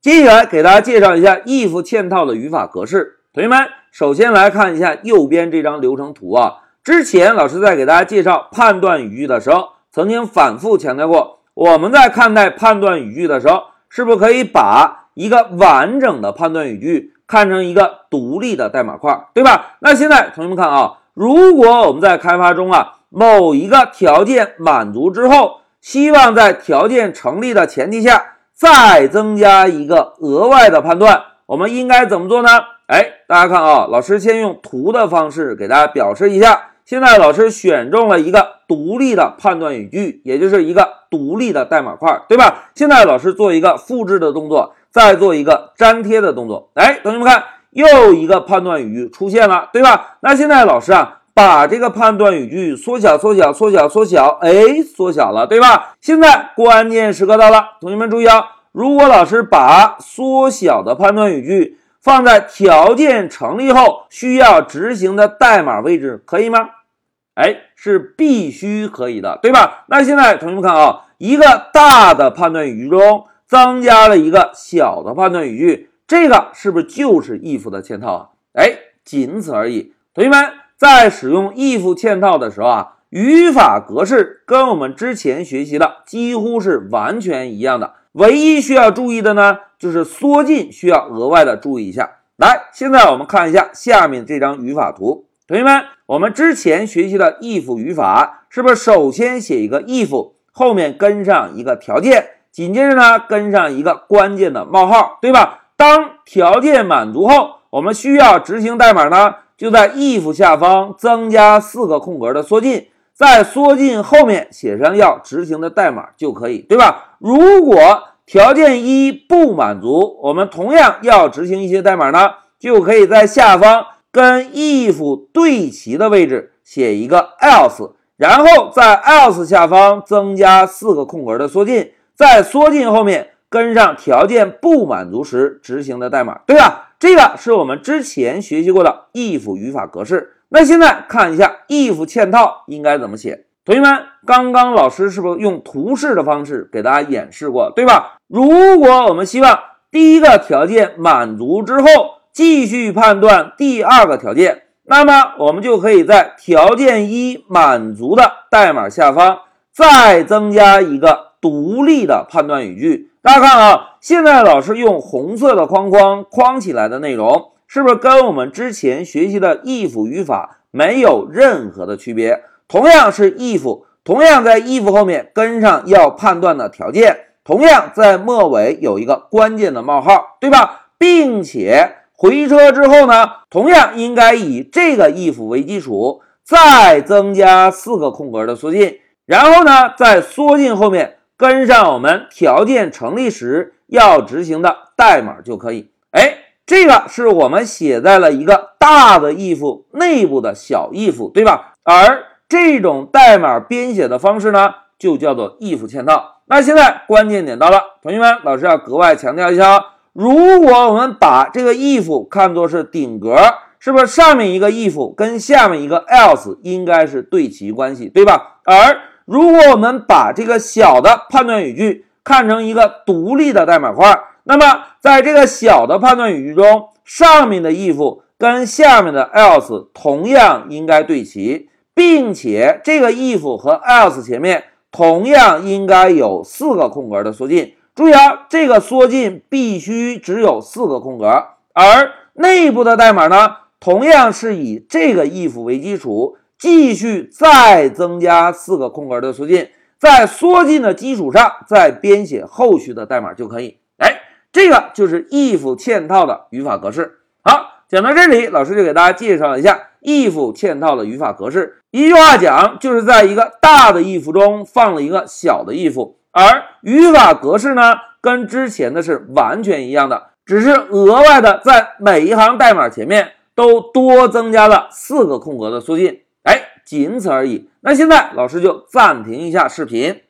接下来给大家介绍一下 if 嵌套的语法格式。同学们，首先来看一下右边这张流程图啊。之前老师在给大家介绍判断语句的时候，曾经反复强调过，我们在看待判断语句的时候，是不是可以把一个完整的判断语句看成一个独立的代码块，对吧？那现在同学们看啊，如果我们在开发中啊，某一个条件满足之后，希望在条件成立的前提下，再增加一个额外的判断，我们应该怎么做呢？哎，大家看啊，老师先用图的方式给大家表示一下。现在老师选中了一个独立的判断语句，也就是一个独立的代码块，对吧？现在老师做一个复制的动作，再做一个粘贴的动作。哎，同学们看，又一个判断语句出现了，对吧？那现在老师啊，把这个判断语句缩小、缩小、缩小、缩小，哎，缩小了，对吧？现在关键时刻到了，同学们注意啊，如果老师把缩小的判断语句放在条件成立后需要执行的代码位置，可以吗？哎，是必须可以的，对吧？那现在同学们看啊，一个大的判断语句中增加了一个小的判断语句，这个是不是就是 if 的嵌套啊？哎，仅此而已。同学们在使用 if 嵌套的时候啊，语法格式跟我们之前学习的几乎是完全一样的，唯一需要注意的呢，就是缩进需要额外的注意一下。来，现在我们看一下下面这张语法图。同学们，我们之前学习的 if 语法是不是首先写一个 if，后面跟上一个条件，紧接着呢跟上一个关键的冒号，对吧？当条件满足后，我们需要执行代码呢，就在 if 下方增加四个空格的缩进，在缩进后面写上要执行的代码就可以，对吧？如果条件一不满足，我们同样要执行一些代码呢，就可以在下方。跟 if 对齐的位置写一个 else，然后在 else 下方增加四个空格的缩进，在缩进后面跟上条件不满足时执行的代码，对吧？这个是我们之前学习过的 if 语法格式。那现在看一下 if 嵌套应该怎么写。同学们，刚刚老师是不是用图示的方式给大家演示过，对吧？如果我们希望第一个条件满足之后，继续判断第二个条件，那么我们就可以在条件一满足的代码下方再增加一个独立的判断语句。大家看啊，现在老师用红色的框框框起来的内容，是不是跟我们之前学习的 if 语法没有任何的区别？同样是 if，同样在 if 后面跟上要判断的条件，同样在末尾有一个关键的冒号，对吧？并且。回车之后呢，同样应该以这个 if 为基础，再增加四个空格的缩进，然后呢，在缩进后面跟上我们条件成立时要执行的代码就可以。哎，这个是我们写在了一个大的 if 内部的小 if，对吧？而这种代码编写的方式呢，就叫做 if 嵌套。那现在关键点到了，同学们，老师要格外强调一下哦。如果我们把这个 if 看作是顶格，是不是上面一个 if 跟下面一个 else 应该是对齐关系，对吧？而如果我们把这个小的判断语句看成一个独立的代码块，那么在这个小的判断语句中，上面的 if 跟下面的 else 同样应该对齐，并且这个 if 和 else 前面同样应该有四个空格的缩进。注意啊，这个缩进必须只有四个空格，而内部的代码呢，同样是以这个 if 为基础，继续再增加四个空格的缩进，在缩进的基础上再编写后续的代码就可以。哎，这个就是 if 嵌套的语法格式。好，讲到这里，老师就给大家介绍一下 if 嵌套的语法格式。一句话讲，就是在一个大的 if 中放了一个小的 if。而语法格式呢，跟之前的是完全一样的，只是额外的在每一行代码前面都多增加了四个空格的缩进，仅此而已。那现在老师就暂停一下视频。